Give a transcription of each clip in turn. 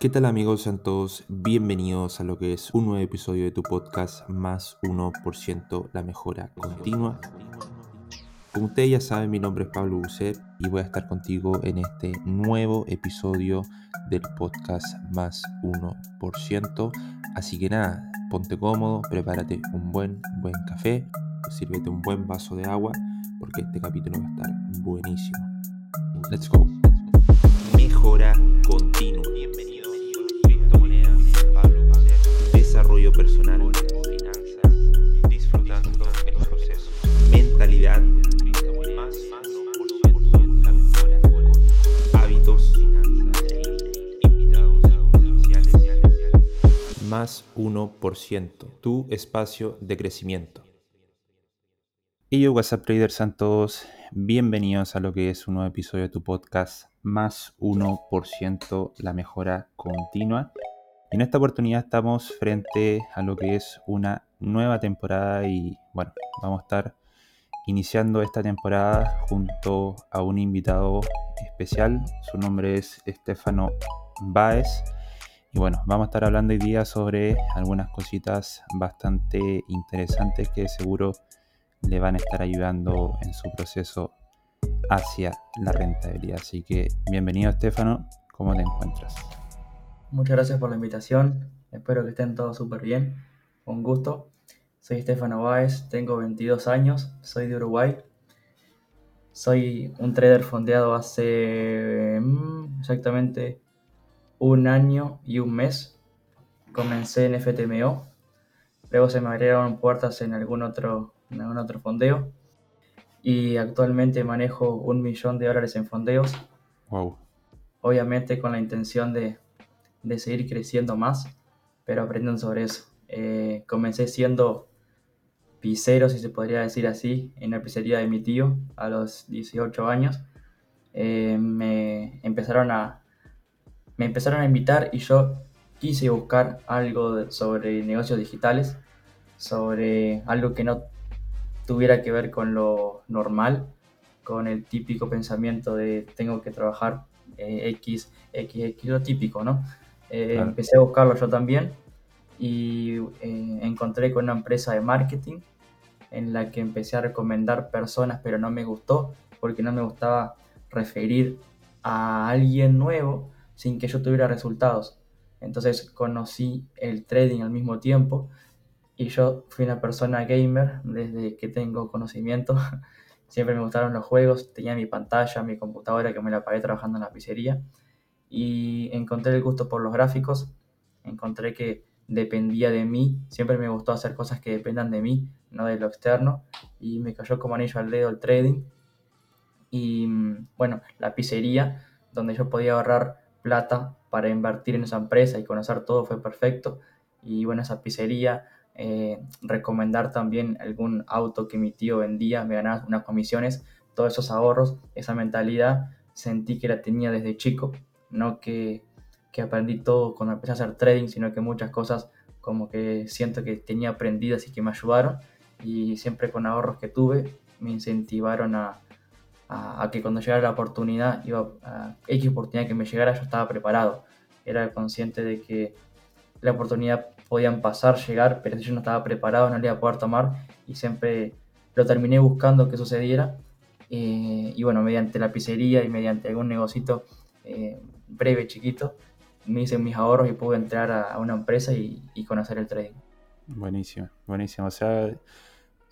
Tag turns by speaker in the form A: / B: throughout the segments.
A: ¿Qué tal amigos? Sean todos bienvenidos a lo que es un nuevo episodio de tu podcast Más 1% La Mejora Continua. Como ustedes ya saben, mi nombre es Pablo Bucet y voy a estar contigo en este nuevo episodio del podcast Más 1%. Así que nada, ponte cómodo, prepárate un buen, buen café, sírvete un buen vaso de agua porque este capítulo va a estar buenísimo. Let's go. Mejora continua. Bienvenido. Desarrollo personal, finanzas, disfrutando el proceso. Mentalidad, más. Hábitos, invitados especiales. Más 1%. Tu espacio de crecimiento. Y yo, WhatsApp Traders bienvenidos a lo que es un nuevo episodio de tu podcast Más 1% la mejora continua. En esta oportunidad estamos frente a lo que es una nueva temporada y bueno, vamos a estar iniciando esta temporada junto a un invitado especial. Su nombre es Estefano Baez. Y bueno, vamos a estar hablando hoy día sobre algunas cositas bastante interesantes que seguro le van a estar ayudando en su proceso hacia la rentabilidad. Así que bienvenido Estefano, ¿cómo te encuentras?
B: Muchas gracias por la invitación, espero que estén todos súper bien, un gusto. Soy Estefano Báez, tengo 22 años, soy de Uruguay. Soy un trader fondeado hace mm, exactamente un año y un mes. Comencé en FTMO, luego se me abrieron puertas en algún otro en algún otro fondeo. Y actualmente manejo un millón de dólares en fondeos.
A: Wow.
B: Obviamente con la intención de, de seguir creciendo más, pero aprendiendo sobre eso. Eh, comencé siendo pisero, si se podría decir así, en la pizzería de mi tío a los 18 años. Eh, me empezaron a me empezaron a invitar y yo quise buscar algo sobre negocios digitales, sobre algo que no tuviera que ver con lo normal, con el típico pensamiento de tengo que trabajar eh, X, X, X, lo típico, ¿no? Eh,
A: Claro.
B: Empecé a buscarlo yo también y eh, encontré con una empresa de marketing en la que empecé a recomendar personas, pero no me gustó porque no me gustaba referir a alguien nuevo sin que yo tuviera resultados. Entonces conocí el trading al mismo tiempo y yo fui una persona gamer desde que tengo conocimiento. Siempre me gustaron los juegos, tenía mi pantalla, mi computadora que me la pagué trabajando en la pizzería y encontré el gusto por los gráficos, encontré que dependía de mí, siempre me gustó hacer cosas que dependan de mí, no de lo externo y me cayó como anillo al dedo el trading. Y mm, bueno, la pizzería donde yo podía ahorrar plata para invertir en esa empresa y conocer todo fue perfecto. Y bueno, esa pizzería eh, recomendar también algún auto que mi tío vendía, me ganaba unas comisiones, todos esos ahorros, esa mentalidad, sentí que la tenía desde chico, no que, que aprendí todo cuando empecé a hacer trading, sino que muchas cosas como que siento que tenía aprendidas y que me ayudaron. Y siempre con ahorros que tuve me incentivaron a, a, que cuando llegara la oportunidad, iba a X oportunidad que me llegara, yo estaba preparado, era consciente de que la oportunidad podían pasar, llegar, pero si yo no estaba preparado no le iba a poder tomar. Y siempre lo terminé buscando que sucediera. Eh, y bueno, mediante la pizzería y mediante algún negocito eh, breve, chiquito, me hice mis ahorros y pude entrar a, una empresa y, conocer el trading.
A: Buenísimo, buenísimo. O sea,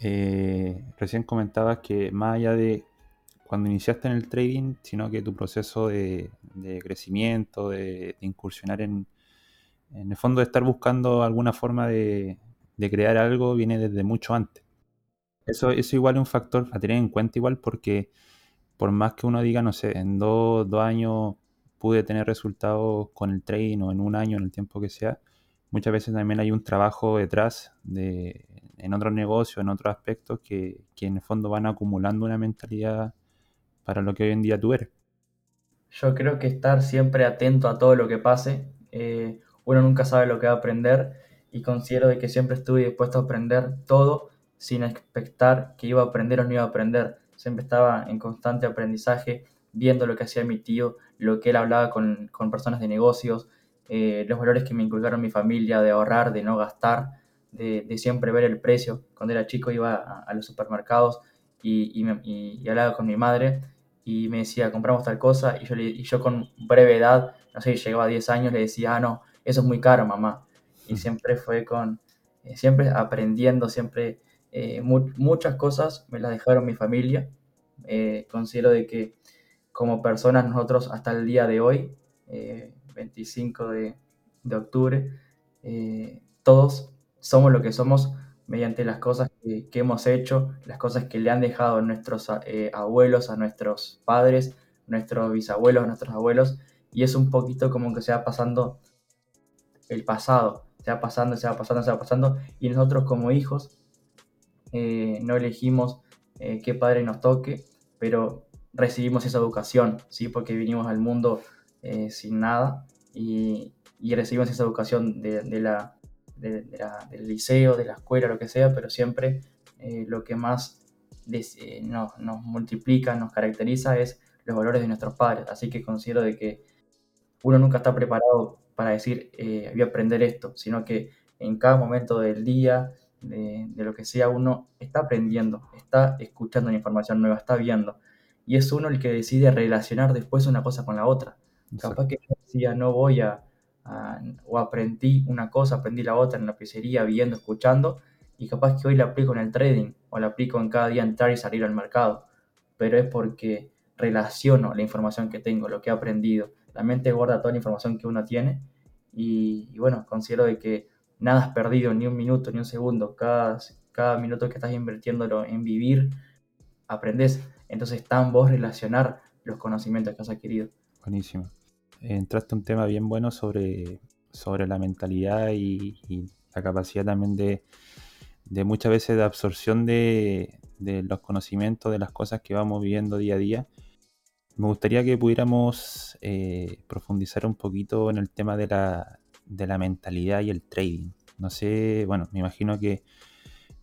A: eh, recién comentabas que más allá de cuando iniciaste en el trading, sino que tu proceso de, crecimiento, de, de incursionar en, en el fondo de estar buscando alguna forma de, de crear algo, viene desde mucho antes. Eso, eso igual es un factor a tener en cuenta igual porque por más que uno diga, no sé, en dos, dos años pude tener resultados con el trading o en un año, en el tiempo que sea, muchas veces también hay un trabajo detrás de, en otros negocios, en otros aspectos que, que en el fondo van acumulando una mentalidad para lo que hoy en día tú eres.
B: Yo creo que estar siempre atento a todo lo que pase, eh, uno nunca sabe lo que va a aprender y considero de que siempre estuve dispuesto a aprender todo sin expectar que iba a aprender o no iba a aprender. Siempre estaba en constante aprendizaje, viendo lo que hacía mi tío, lo que él hablaba con, con personas de negocios, eh, los valores que me inculcaron mi familia de ahorrar, de no gastar, de, siempre ver el precio. Cuando era chico iba a, los supermercados y, y, hablaba con mi madre y me decía, compramos tal cosa, y yo, y yo con brevedad, no sé, llegaba a 10 años, le decía, ah, no, eso es muy caro, mamá. Y mm. siempre fue con, eh, siempre aprendiendo, siempre eh, muchas cosas me las dejaron mi familia. Considero de que como personas nosotros hasta el día de hoy, 25 de, de octubre, todos somos lo que somos mediante las cosas que, hemos hecho, las cosas que le han dejado a nuestros abuelos, a nuestros padres, nuestros bisabuelos, a nuestros abuelos, y es un poquito como que se va pasando el pasado, se va pasando, se va pasando, se va pasando, y nosotros como hijos eh, no elegimos eh, qué padre nos toque, pero recibimos esa educación, ¿sí? porque vinimos al mundo eh, sin nada y, recibimos esa educación de, la, del liceo, de la escuela, lo que sea, pero siempre lo que más nos, nos multiplica, nos caracteriza es los valores de nuestros padres. Así que considero de que uno nunca está preparado para decir, eh, voy a aprender esto, sino que en cada momento del día, de, lo que sea, uno está aprendiendo, está escuchando una información nueva, está viendo. Y es uno el que decide relacionar después una cosa con la otra. Capaz que yo decía, no voy a, o aprendí una cosa, aprendí la otra en la pizzería, viendo, escuchando, y capaz que hoy la aplico en el trading, o la aplico en cada día entrar y salir al mercado. Pero es porque relaciono la información que tengo, lo que he aprendido, la mente guarda toda la información que uno tiene y, bueno, considero de que nada es perdido, ni un minuto, ni un segundo, cada, cada minuto que estás invirtiéndolo en vivir, aprendes, entonces está en vos relacionar los conocimientos que has adquirido.
A: Buenísimo. Entraste un tema bien bueno sobre, sobre la mentalidad y, la capacidad también de, de, muchas veces de absorción de, de los conocimientos, de las cosas que vamos viviendo día a día me gustaría que pudiéramos eh, profundizar un poquito en el tema de la, de la mentalidad y el trading. No sé, bueno, me imagino que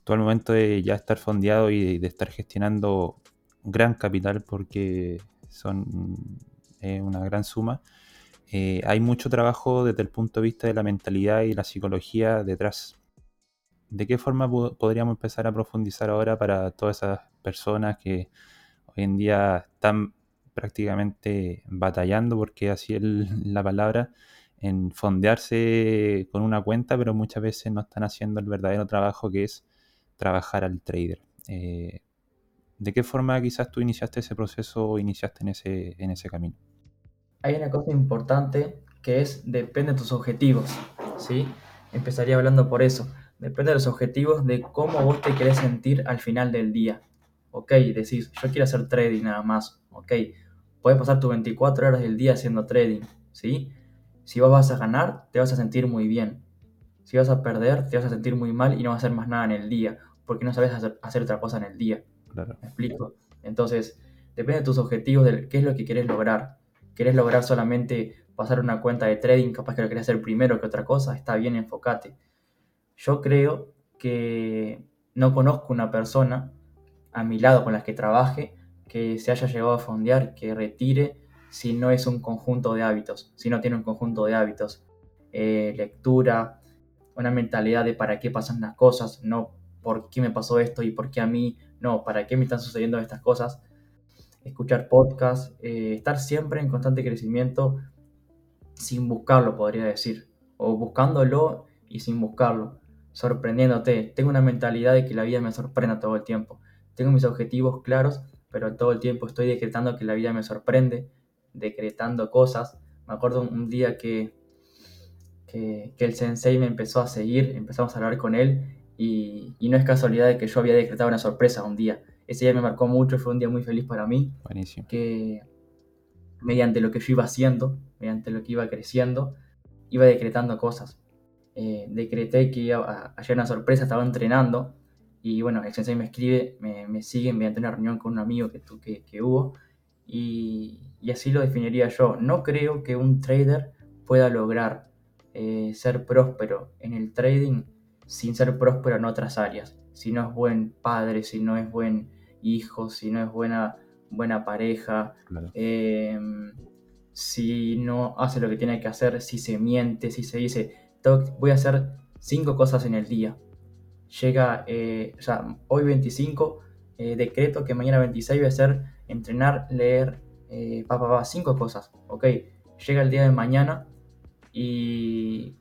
A: todo el momento de ya estar fondeado y de, estar gestionando gran capital porque son una gran suma, eh, hay mucho trabajo desde el punto de vista de la mentalidad y la psicología detrás. ¿De qué forma podríamos empezar a profundizar ahora para todas esas personas que hoy en día están prácticamente batallando, porque así es la palabra, en fondearse con una cuenta, pero muchas veces no están haciendo el verdadero trabajo que es trabajar al trader. Eh, ¿De qué forma quizás tú iniciaste ese proceso o iniciaste en ese, en ese camino?
B: Hay una cosa importante que es, depende de tus objetivos, ¿sí? Empezaría hablando por eso. Depende de los objetivos de cómo vos te querés sentir al final del día. Ok, decís, yo quiero hacer trading nada más. Ok, puedes pasar tus 24 horas del día haciendo trading, ¿sí? Si vos vas a ganar, te vas a sentir muy bien. Si vas a perder, te vas a sentir muy mal y no vas a hacer más nada en el día, porque no sabes hacer, otra cosa en el día. ¿Me explico? Entonces, depende de tus objetivos, de qué es lo que quieres lograr. ¿Quieres lograr solamente pasar una cuenta de trading? Capaz que lo querés hacer primero que otra cosa. Está bien, enfócate. Yo creo que no conozco una persona a mi lado con la que trabaje que se haya llegado a fondear, que retire si no es un conjunto de hábitos, si no tiene un conjunto de hábitos. Eh, lectura, una mentalidad de para qué pasan las cosas, no por qué me pasó esto y por qué a mí, no, para qué me están sucediendo estas cosas. Escuchar podcasts, eh, estar siempre en constante crecimiento sin buscarlo, podría decir, o buscándolo y sin buscarlo, sorprendiéndote. Tengo una mentalidad de que la vida me sorprenda todo el tiempo. Tengo mis objetivos claros pero todo el tiempo estoy decretando que la vida me sorprende, decretando cosas. Me acuerdo un día que, que, el sensei me empezó a seguir, empezamos a hablar con él y, no es casualidad de que yo había decretado una sorpresa un día. Ese día me marcó mucho, fue un día muy feliz para mí.
A: Buenísimo.
B: Que mediante lo que yo iba haciendo, mediante lo que iba creciendo, iba decretando cosas. Eh, decreté que iba a, a una sorpresa, estaba entrenando y bueno, el sensei me escribe, me, me sigue mediante una reunión con un amigo que, que, que hubo. Y, y, así lo definiría yo. No creo que un trader pueda lograr eh, ser próspero en el trading sin ser próspero en otras áreas. Si no es buen padre, si no es buen hijo, si no es buena, buena pareja, em, si no hace lo que tiene que hacer, si se miente, si se dice, voy a hacer cinco cosas en el día. Llega, eh, ya, hoy 25, eh, decreto que mañana 26 voy a hacer entrenar, leer, eh, pa, pa, cinco cosas. Ok, llega el día de mañana y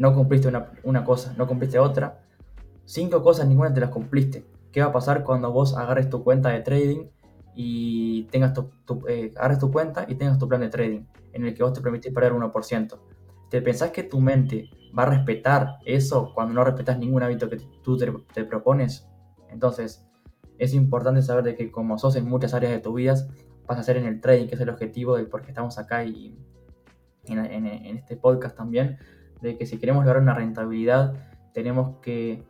B: no cumpliste una, una cosa, no cumpliste otra. Cinco cosas, ninguna te las cumpliste. ¿Qué va a pasar cuando vos agarres tu cuenta de trading y tengas tu, eh, agarres tu cuenta y tengas tu plan de trading en el que vos te permitís perder 1%? ¿Te pensás que tu mente va a respetar eso cuando no respetas ningún hábito que tú te, propones? Entonces, es importante saber de que como sos en muchas áreas de tu vida, vas a hacer en el trading, que es el objetivo del por qué estamos acá y en, este podcast también, de que si queremos lograr una rentabilidad, tenemos que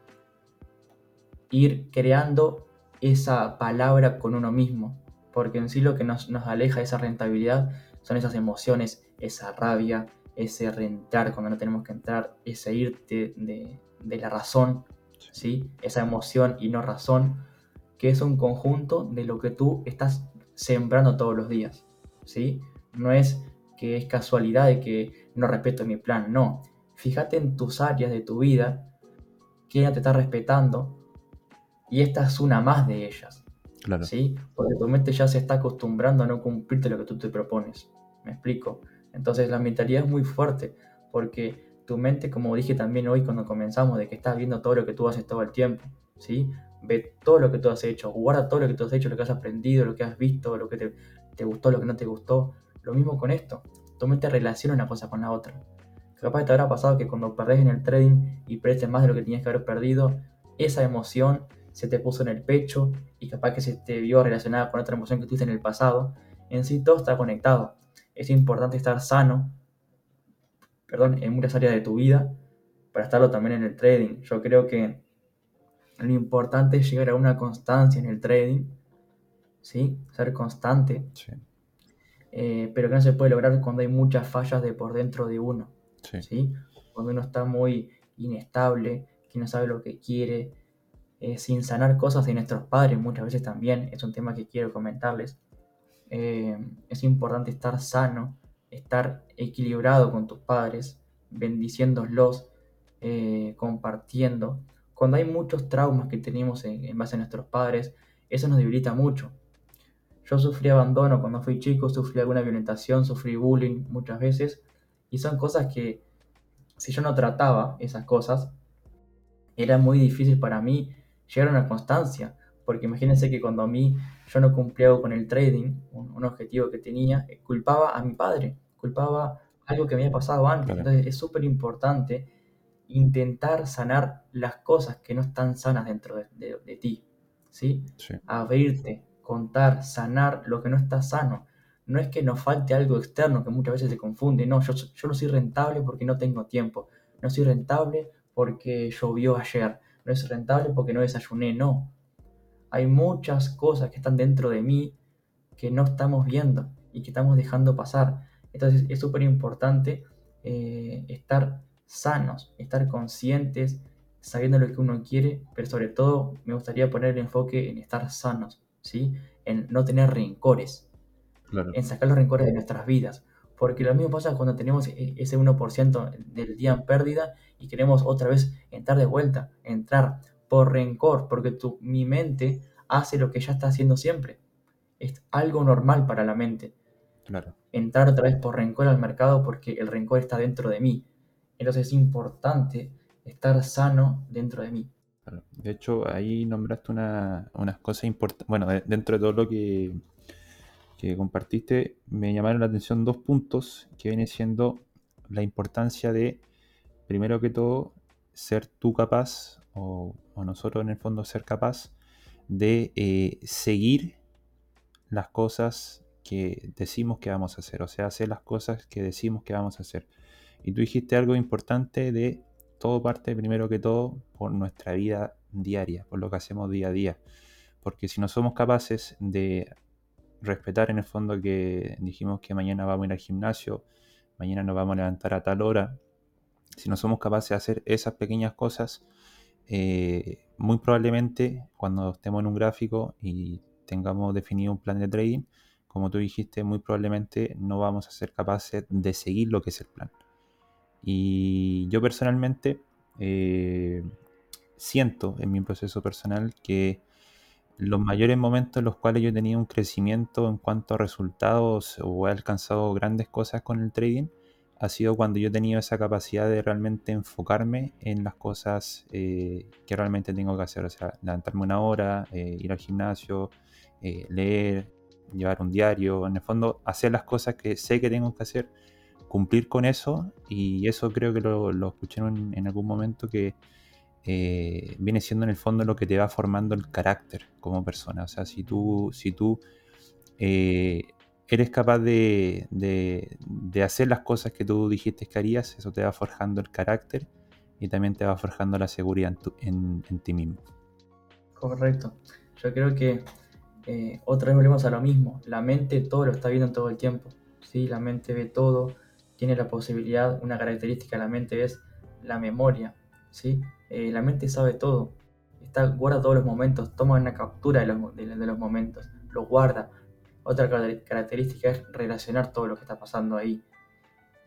B: ir creando esa palabra con uno mismo, porque en sí lo que nos, aleja de esa rentabilidad son esas emociones, esa rabia, ese reentrar cuando no tenemos que entrar, ese irte de, de la razón, ¿sí? esa emoción y no razón, que es un conjunto de lo que tú estás sembrando todos los días. ¿sí? No es que es casualidad de que no respeto mi plan, no. Fíjate en tus áreas de tu vida que ella te está respetando y esta es una más de ellas. Claro. ¿sí? Porque tu mente ya se está acostumbrando a no cumplirte lo que tú te propones. ¿Me explico? Entonces la mentalidad es muy fuerte porque tu mente, como dije también hoy cuando comenzamos, de que estás viendo todo lo que tú haces todo el tiempo, ¿sí? Ve todo lo que tú has hecho, guarda todo lo que tú has hecho, lo que has aprendido, lo que has visto, lo que te, te gustó, lo que no te gustó. Lo mismo con esto. Tu mente relaciona una cosa con la otra. Capaz te habrá pasado que cuando perdés en el trading y perdiste más de lo que tenías que haber perdido, esa emoción se te puso en el pecho y capaz que se te vio relacionada con otra emoción que tuviste en el pasado. En sí todo está conectado. Es importante estar sano, perdón, en muchas áreas de tu vida para estarlo también en el trading. Yo creo que lo importante es llegar a una constancia en el trading, ¿sí? Ser constante. Eh, pero que no se puede lograr cuando hay muchas fallas de por dentro de uno, sí. Cuando uno está muy inestable, que no sabe lo que quiere, eh, sin sanar cosas de nuestros padres muchas veces también, es un tema que quiero comentarles. Eh, es importante estar sano, estar equilibrado con tus padres, bendiciéndolos, compartiendo, cuando hay muchos traumas que tenemos en, base a nuestros padres, eso nos debilita mucho. Yo sufrí abandono cuando fui chico, sufrí alguna violentación, sufrí bullying muchas veces, y son cosas que si yo no trataba esas cosas, era muy difícil para mí llegar a una constancia, porque imagínense que cuando a mí yo no cumplía con el trading, un, objetivo que tenía, eh, culpaba a mi padre, culpaba algo que me había pasado antes. Entonces es súper importante intentar sanar las cosas que no están sanas dentro de, ti, ¿sí? Abrirte, contar, sanar lo que no está sano. No es que nos falte algo externo que muchas veces se confunde, no, yo, yo no soy rentable porque no tengo tiempo, no soy rentable porque llovió ayer, no soy rentable porque no desayuné, no. Hay muchas cosas que están dentro de mí que no estamos viendo y que estamos dejando pasar. Entonces es súper importante eh, estar sanos, estar conscientes, sabiendo lo que uno quiere, pero sobre todo me gustaría poner el enfoque en estar sanos, ¿sí? En no tener rencores, en sacar los rencores de nuestras vidas. Porque lo mismo pasa cuando tenemos e-, ese 1% del día en pérdida y queremos otra vez entrar de vuelta, entrar por rencor, porque tu, mi mente hace lo que ya está haciendo siempre. Es algo normal para la mente. Entrar otra vez por rencor al mercado porque el rencor está dentro de mí. Entonces es importante estar sano dentro de mí.
A: De hecho, ahí nombraste unas cosas importantes. Bueno, dentro de todo lo que, que compartiste, me llamaron la atención dos puntos que viene siendo la importancia de, primero que todo, ser tú capaz, o, nosotros en el fondo ser capaz, de eh, seguir las cosas que decimos que vamos a hacer, o sea, hacer las cosas que decimos que vamos a hacer. Y tú dijiste algo importante de todo parte primero que todo por nuestra vida diaria, por lo que hacemos día a día. Porque si no somos capaces de respetar en el fondo que dijimos que mañana vamos a ir al gimnasio, mañana nos vamos a levantar a tal hora, si no somos capaces de hacer esas pequeñas cosas, eh, muy probablemente cuando estemos en un gráfico y tengamos definido un plan de trading, como tú dijiste, muy probablemente no vamos a ser capaces de seguir lo que es el plan. Y yo personalmente eh, siento en mi proceso personal que los mayores momentos en los cuales yo tenido un crecimiento en cuanto a resultados o he alcanzado grandes cosas con el trading ha sido cuando yo he tenido esa capacidad de realmente enfocarme en las cosas eh, que realmente tengo que hacer. O sea, levantarme una hora, eh, ir al gimnasio, eh, leer, llevar un diario, en el fondo hacer las cosas que sé que tengo que hacer, cumplir con eso y eso creo que lo, lo en, en, algún momento que viene siendo en el fondo lo que te va formando el carácter como persona. O sea, si tú, si tú eres capaz de, hacer las cosas que tú dijiste que harías, eso te va forjando el carácter y también te va forjando la seguridad en, ti mismo.
B: Correcto. Yo creo que eh, otra vez volvemos a lo mismo. La mente todo lo está viendo todo el tiempo. ¿sí? La mente ve todo, tiene la posibilidad, una característica de la mente es la memoria. ¿sí? Eh, la mente sabe todo. Está, guarda todos los momentos, toma una captura de los, de los momentos, los guarda otra característica es relacionar todo lo que está pasando ahí.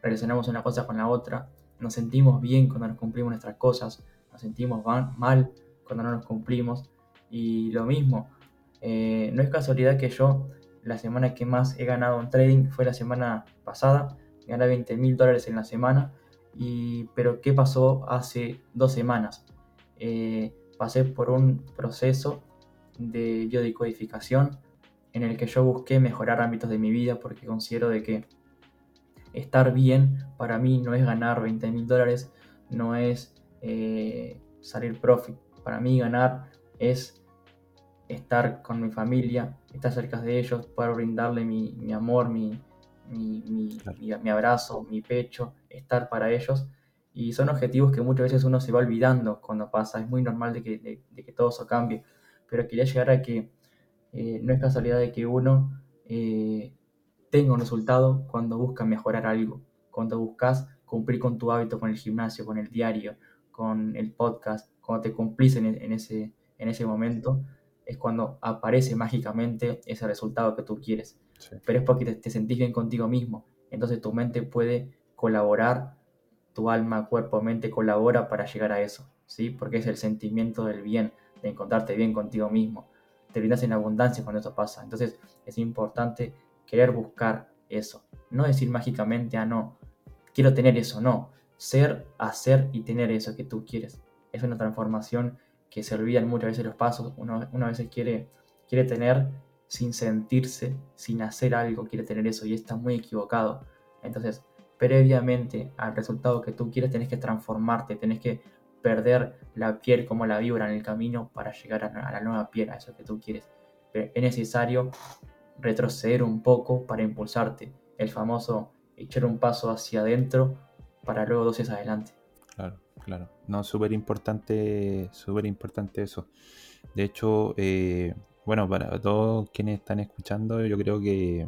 B: Relacionamos una cosa con la otra, nos sentimos bien cuando nos cumplimos nuestras cosas, nos sentimos mal cuando no nos cumplimos. Y lo mismo, eh, no es casualidad que yo la semana que más he ganado en trading fue la semana pasada, gané 20 mil dólares en la semana, y, pero ¿qué pasó hace dos semanas? Eh, pasé por un proceso de biodecodificación en el que yo busqué mejorar ámbitos de mi vida porque considero de que estar bien para mí no es ganar 20 mil dólares, no es eh, salir profit. Para mí ganar es estar con mi familia, estar cerca de ellos, poder brindarle mi, amor, mi, mi, abrazo, mi pecho, estar para ellos. Y son objetivos que muchas veces uno se va olvidando cuando pasa. Es muy normal de que, de que todo eso cambie. Pero quería llegar a que eh, no es casualidad de que uno eh, tenga un resultado cuando busca mejorar algo, cuando buscas cumplir con tu hábito, con el gimnasio, con el diario, con el podcast, cuando te cumplís en, ese, en ese momento, es cuando aparece mágicamente ese resultado que tú quieres. Pero es porque te, sentís bien contigo mismo. Entonces tu mente puede colaborar, tu alma, cuerpo, mente colabora para llegar a eso, ¿sí? Porque es el sentimiento del bien, de encontrarte bien contigo mismo te brindas en abundancia cuando eso pasa. Entonces es importante querer buscar eso. No decir mágicamente, ah, no, quiero tener eso, no. Ser, hacer y tener eso que tú quieres. Es una transformación que se olvidan muchas veces los pasos. Uno, a veces quiere, quiere tener sin sentirse, sin hacer algo, quiere tener eso y está muy equivocado. Entonces, previamente al resultado que tú quieres, tenés que transformarte, tenés que perder la piel como la vibra en el camino para llegar a, la nueva piel, a eso que tú quieres. Pero es necesario retroceder un poco para impulsarte. El famoso echar un paso hacia adentro para luego dos hacia adelante.
A: Claro, claro. No, súper importante, súper importante eso. De hecho, eh, bueno, para todos quienes están escuchando, yo creo que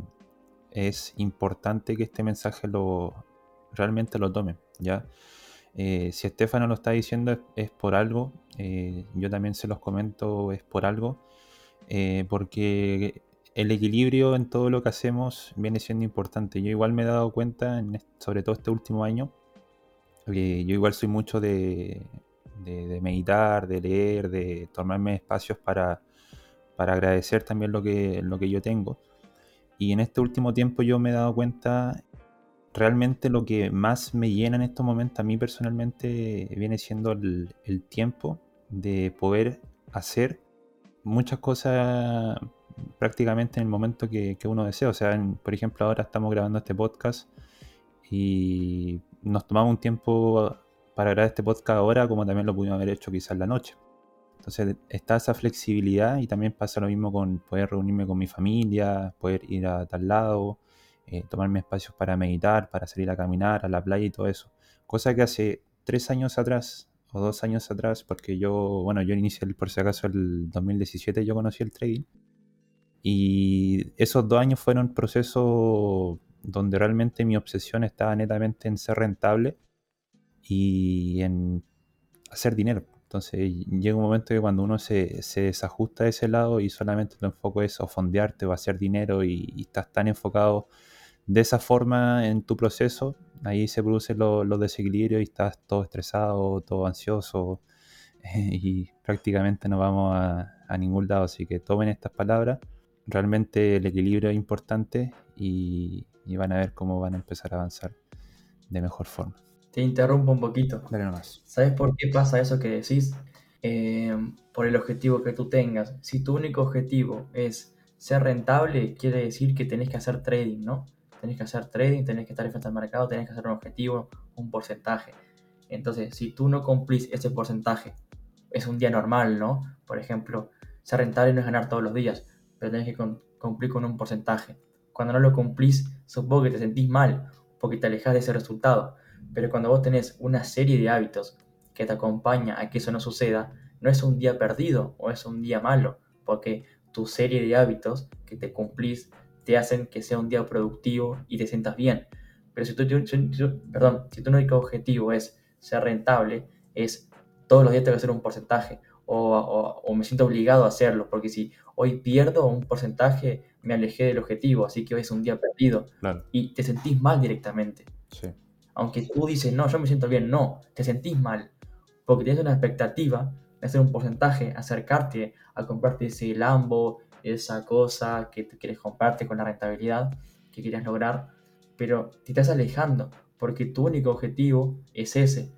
A: es importante que este mensaje lo realmente lo tomen, ¿ya? Eh, si Estefano lo está diciendo es, por algo, eh, yo también se los comento, es por algo, eh, porque el equilibrio en todo lo que hacemos viene siendo importante. Yo igual me he dado cuenta, sobre todo este último año, yo igual soy mucho de, meditar, de leer, de tomarme espacios para, para agradecer también lo que, lo que yo tengo. Y en este último tiempo yo me he dado cuenta realmente lo que más me llena en estos momentos a mí personalmente viene siendo el, tiempo de poder hacer muchas cosas prácticamente en el momento que, uno desea. O sea, por ejemplo, ahora estamos grabando este podcast y nos tomamos un tiempo para grabar este podcast ahora como también lo pudimos haber hecho quizás la noche. Entonces está esa flexibilidad y también pasa lo mismo con poder reunirme con mi familia, poder ir a tal lado, eh, tomarme espacios para meditar, para salir a caminar a la playa y todo eso. Cosa que hace tres años atrás o dos años atrás, porque yo, bueno, yo inicié por si acaso el 2017, yo conocí el trading. Y esos dos años fueron procesos donde realmente mi obsesión estaba netamente en ser rentable y en hacer dinero. Entonces llega un momento que cuando uno se, se desajusta de ese lado y solamente tu enfoco es o fondearte o hacer dinero y, estás tan enfocado de esa forma en tu proceso, ahí se producen los desequilibrios y estás todo estresado, todo ansioso y prácticamente no vamos a, ningún lado. Así que tomen estas palabras. Realmente el equilibrio es importante y van a ver cómo van a empezar a avanzar de mejor forma.
B: Te interrumpo un poquito.
A: Dale nomás.
B: ¿Sabes por qué pasa eso que decís? Eh, por el objetivo que tú tengas. Si tu único objetivo es ser rentable, quiere decir que tenés que hacer trading, ¿no? Tenés que hacer trading, tenés que estar frente al mercado, tenés que hacer un objetivo, un porcentaje. Entonces, si tú no cumplís ese porcentaje, es un día normal, ¿no? Por ejemplo, ser rentable no es ganar todos los días, pero tenés que cumplir con un porcentaje. Cuando no lo cumplís, supongo que te sentís mal, porque te alejas de ese resultado. Pero cuando vos tenés una serie de hábitos que te acompaña a que eso no suceda, no es un día perdido o es un día malo, porque tu serie de hábitos que te cumplís te hacen que sea un día productivo y te sientas bien. Pero si tu, perdón, si tu único objetivo es ser rentable, es todos los días tengo que hacer un porcentaje o, o, me siento obligado a hacerlo, porque si hoy pierdo un porcentaje, me alejé del objetivo, así que hoy es un día perdido y te sentís mal directamente.
A: Sí.
B: Aunque tú dices, no, yo me siento bien, no, te sentís mal, porque tienes una expectativa de hacer un porcentaje, acercarte a comprarte ese Lambo, esa cosa que quieres comprarte con la rentabilidad que quieres lograr, pero te estás alejando, porque tu único objetivo es ese.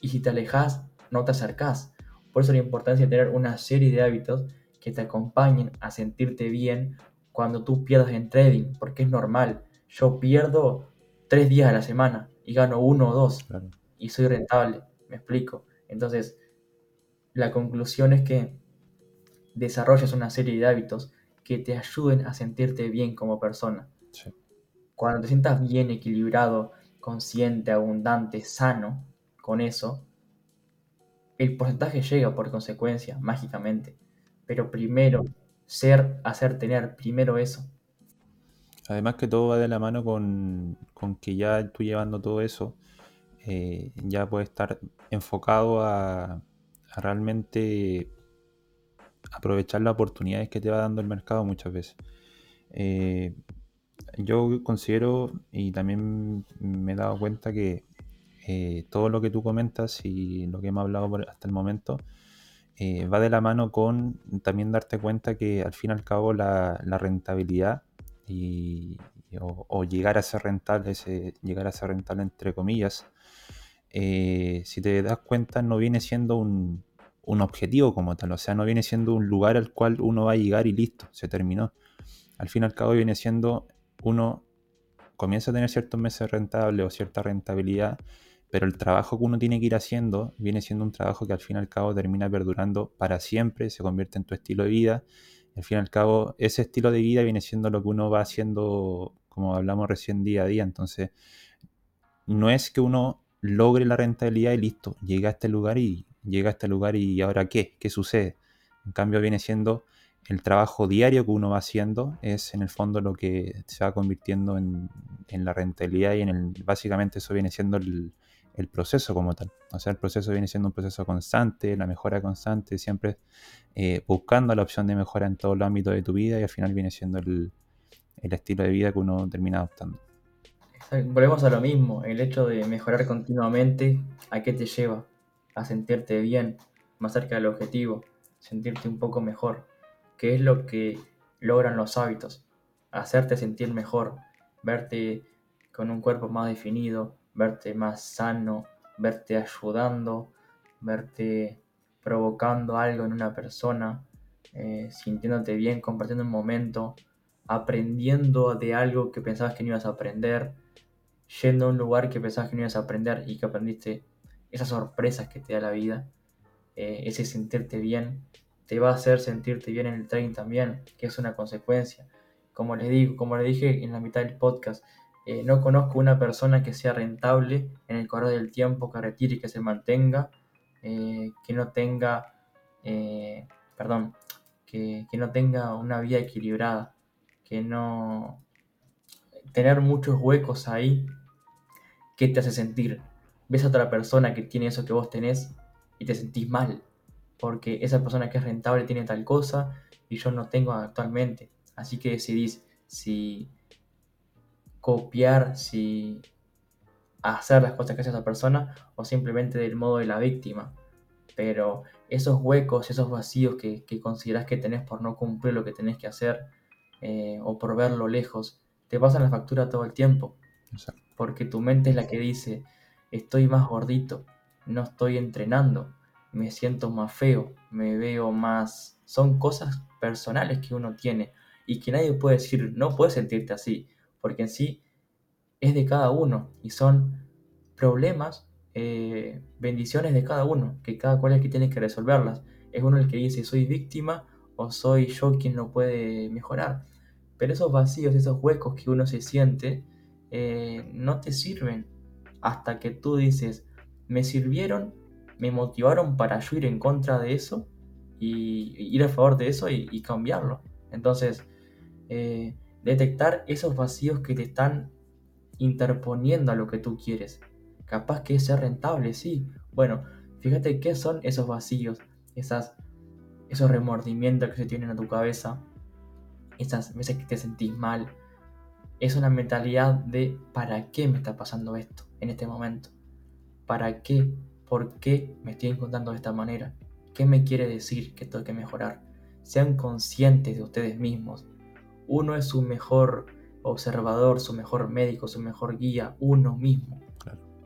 B: Y si te alejas, no te acercás. Por eso la importancia de tener una serie de hábitos que te acompañen a sentirte bien cuando tú pierdas en trading, porque es normal. Yo pierdo tres días a la semana y gano uno o dos y soy rentable, me explico. Entonces, la conclusión es que desarrollas una serie de hábitos que te ayuden a sentirte bien como persona. Cuando te sientas bien equilibrado, consciente, abundante, sano con eso, el porcentaje llega por consecuencia, mágicamente. Pero primero, ser, hacer, tener, primero eso.
A: Además que todo va de la mano con, que ya tú llevando todo eso, eh, ya puedes estar enfocado a, realmente aprovechar las oportunidades que te va dando el mercado muchas veces. Eh, yo considero y también me he dado cuenta que eh, todo lo que tú comentas y lo que hemos hablado hasta el momento va de la mano con también darte cuenta que al fin y al cabo la, rentabilidad y, o, llegar a ser rentable, llegar a ser rentable entre comillas, eh, si te das cuenta no viene siendo un, un objetivo como tal, o sea, no viene siendo un lugar al cual uno va a llegar y listo, se terminó. Al fin y al cabo viene siendo uno comienza a tener ciertos meses rentables o cierta rentabilidad pero el trabajo que uno tiene que ir haciendo viene siendo un trabajo que al fin y al cabo termina perdurando para siempre, se convierte en tu estilo de vida. Al fin y al cabo, ese estilo de vida viene siendo lo que uno va haciendo, como hablamos recién, día a día. Entonces, no es que uno logre la rentabilidad y listo, llega a este lugar y llega a este lugar y ahora qué, qué sucede. En cambio, viene siendo el trabajo diario que uno va haciendo, es en el fondo lo que se va convirtiendo en, en la rentabilidad y en el, básicamente eso viene siendo el, el proceso como tal. O sea, el proceso viene siendo un proceso constante, la mejora constante, siempre eh, buscando la opción de mejora en todo el ámbito de tu vida y al final viene siendo el, estilo de vida que uno termina adoptando.
B: Volvemos a lo mismo, el hecho de mejorar continuamente, ¿a qué te lleva? A sentirte bien, más cerca del objetivo, sentirte un poco mejor, ¿Qué es lo que logran los hábitos, hacerte sentir mejor, verte con un cuerpo más definido, verte más sano, verte ayudando, verte provocando algo en una persona, eh, sintiéndote bien, compartiendo un momento, aprendiendo de algo que pensabas que no ibas a aprender, yendo a un lugar que pensabas que no ibas a aprender y que aprendiste esas sorpresas que te da la vida, eh, ese sentirte bien, te va a hacer sentirte bien en el trading también, que es una consecuencia. Como les digo, como les dije en la mitad del podcast, eh, no conozco una persona que sea rentable en el correr del tiempo, que retire y que se mantenga, eh, que no tenga, eh, perdón, que, no tenga una vida equilibrada, que no tener muchos huecos ahí, ¿qué te hace sentir? Ves a otra persona que tiene eso que vos tenés y te sentís mal, porque esa persona que es rentable tiene tal cosa y yo no tengo actualmente. Así que decidís si copiar, si hacer las cosas que hace esa persona o simplemente del modo de la víctima. Pero esos huecos, esos vacíos que, que considerás que tenés por no cumplir lo que tenés que hacer eh, o por verlo lejos, te pasan la factura todo el tiempo. Porque tu mente es la que dice, estoy más gordito, no estoy entrenando, me siento más feo, me veo más... Son cosas personales que uno tiene y que nadie puede decir, no puedes sentirte así, porque en sí es de cada uno y son problemas, eh, bendiciones de cada uno, que cada cual es el que tiene que resolverlas. Es uno el que dice, soy víctima o soy yo quien no puede mejorar. Pero esos vacíos, esos huecos que uno se siente, eh, no te sirven hasta que tú dices, me sirvieron, me motivaron para yo ir en contra de eso y, ir a favor de eso y, cambiarlo. Entonces, eh, detectar esos vacíos que te están interponiendo a lo que tú quieres. Capaz que ser rentable, sí. Bueno, fíjate qué son esos vacíos, esas, esos remordimientos que se tienen a tu cabeza, esas veces que te sentís mal. Es una mentalidad de ¿para qué me está pasando esto en este momento? ¿Para qué? ¿Por qué me estoy encontrando de esta manera? ¿Qué me quiere decir que tengo que mejorar? Sean conscientes de ustedes mismos. Uno es su mejor observador, su mejor médico, su mejor guía, uno mismo.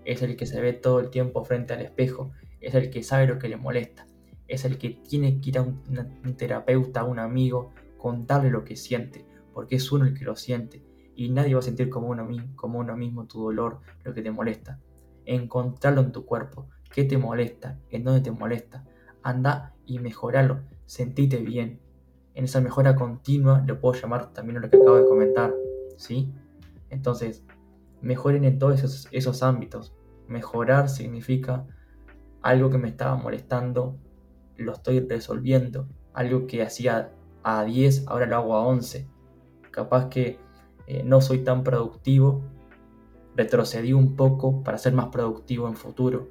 B: Es el que se ve todo el tiempo frente al espejo, es el que sabe lo que le molesta, es el que tiene que ir a un, terapeuta, a un amigo, contarle lo que siente, porque es uno el que lo siente y nadie va a sentir como uno, como uno mismo tu dolor, lo que te molesta. Encontrarlo en tu cuerpo, qué te molesta, en dónde te molesta. Anda y mejoralo, sentite bien. En esa mejora continua le puedo llamar también lo que acabo de comentar, ¿sí? Entonces, mejoren en todos esos, esos ámbitos. Mejorar significa algo que me estaba molestando, lo estoy resolviendo. Algo que hacía a 10, ahora lo hago a 11. Capaz que eh, no soy tan productivo, retrocedí un poco para ser más productivo en futuro.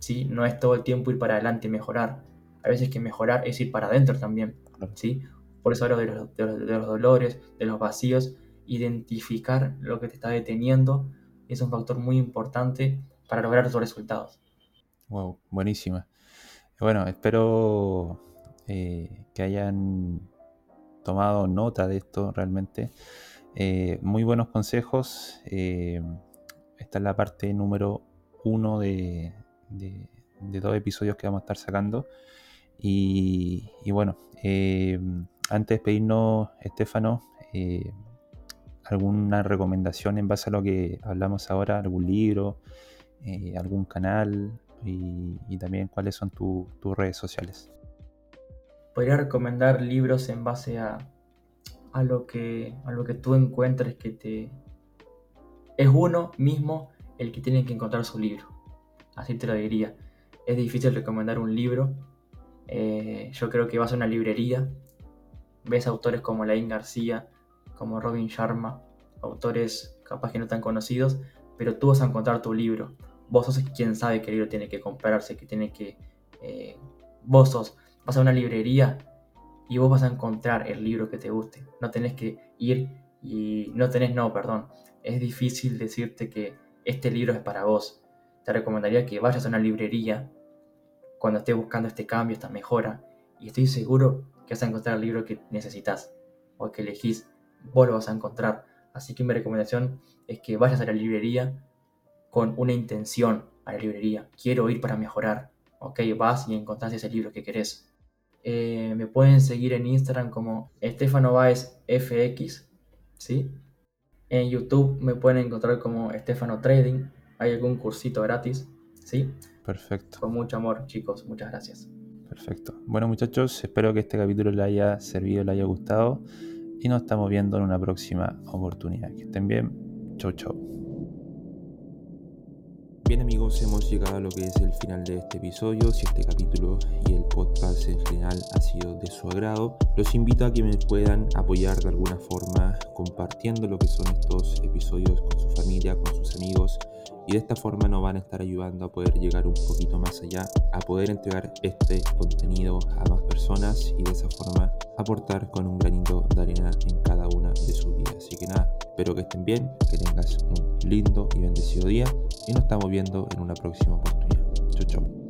B: ¿sí? No es todo el tiempo ir para adelante y mejorar. A veces que mejorar es ir para adentro también. ¿sí? Por eso hablo de los, de dolores, de los vacíos identificar lo que te está deteniendo es un factor muy importante para lograr tus resultados.
A: Wow, buenísima. Bueno, espero eh, que hayan tomado nota de esto realmente. Eh, muy buenos consejos. Eh, esta es la parte número uno de, dos episodios que vamos a estar sacando. Y bueno, antes de despedirnos, Estefano, alguna recomendación en base a lo que hablamos ahora, algún libro, eh, algún canal y, también cuáles son tus redes sociales.
B: Podría recomendar libros en base a, a, lo que, a lo que tú encuentres que te... Es uno mismo el que tiene que encontrar su libro. Así te lo diría. Es difícil recomendar un libro. Eh, yo creo que vas a una librería, ves autores como Laín García, como Robin Sharma, autores capaz que no tan conocidos, pero tú vas a encontrar tu libro. Vos sos quien sabe qué libro tiene que comprarse, que tiene que... Eh, vos sos, vas a una librería y vos vas a encontrar el libro que te guste. No tenés que ir y... No tenés, no, perdón. Es difícil decirte que este libro es para vos. Te recomendaría que vayas a una librería cuando estés buscando este cambio, esta mejora, y estoy seguro que vas a encontrar el libro que necesitas o que elegís vos lo vas a encontrar. Así que mi recomendación es que vayas a la librería con una intención a la librería. Quiero ir para mejorar. Ok, vas y encontrás ese libro que querés. Eh, me pueden seguir en Instagram como Estefano Baez FX. ¿sí? En YouTube me pueden encontrar como Estefano Trading. Hay algún cursito gratis. ¿sí?
A: Perfecto.
B: Con mucho amor, chicos. Muchas gracias.
A: Perfecto. Bueno, muchachos, espero que este capítulo les haya servido, les haya gustado y nos estamos viendo en una próxima oportunidad. Que estén bien. Chau, chau. Bien amigos, hemos llegado a lo que es el final de este episodio. Si este capítulo y el podcast en general ha sido de su agrado, los invito a que me puedan apoyar de alguna forma compartiendo lo que son estos episodios con su familia, con sus amigos y de esta forma nos van a estar ayudando a poder llegar un poquito más allá, a poder entregar este contenido a más personas y de esa forma aportar con un granito de arena en cada una de sus vidas. Así que nada, espero que estén bien, que tengas un lindo y bendecido día y nos estamos viendo en una próxima oportunidad. Chau, chau.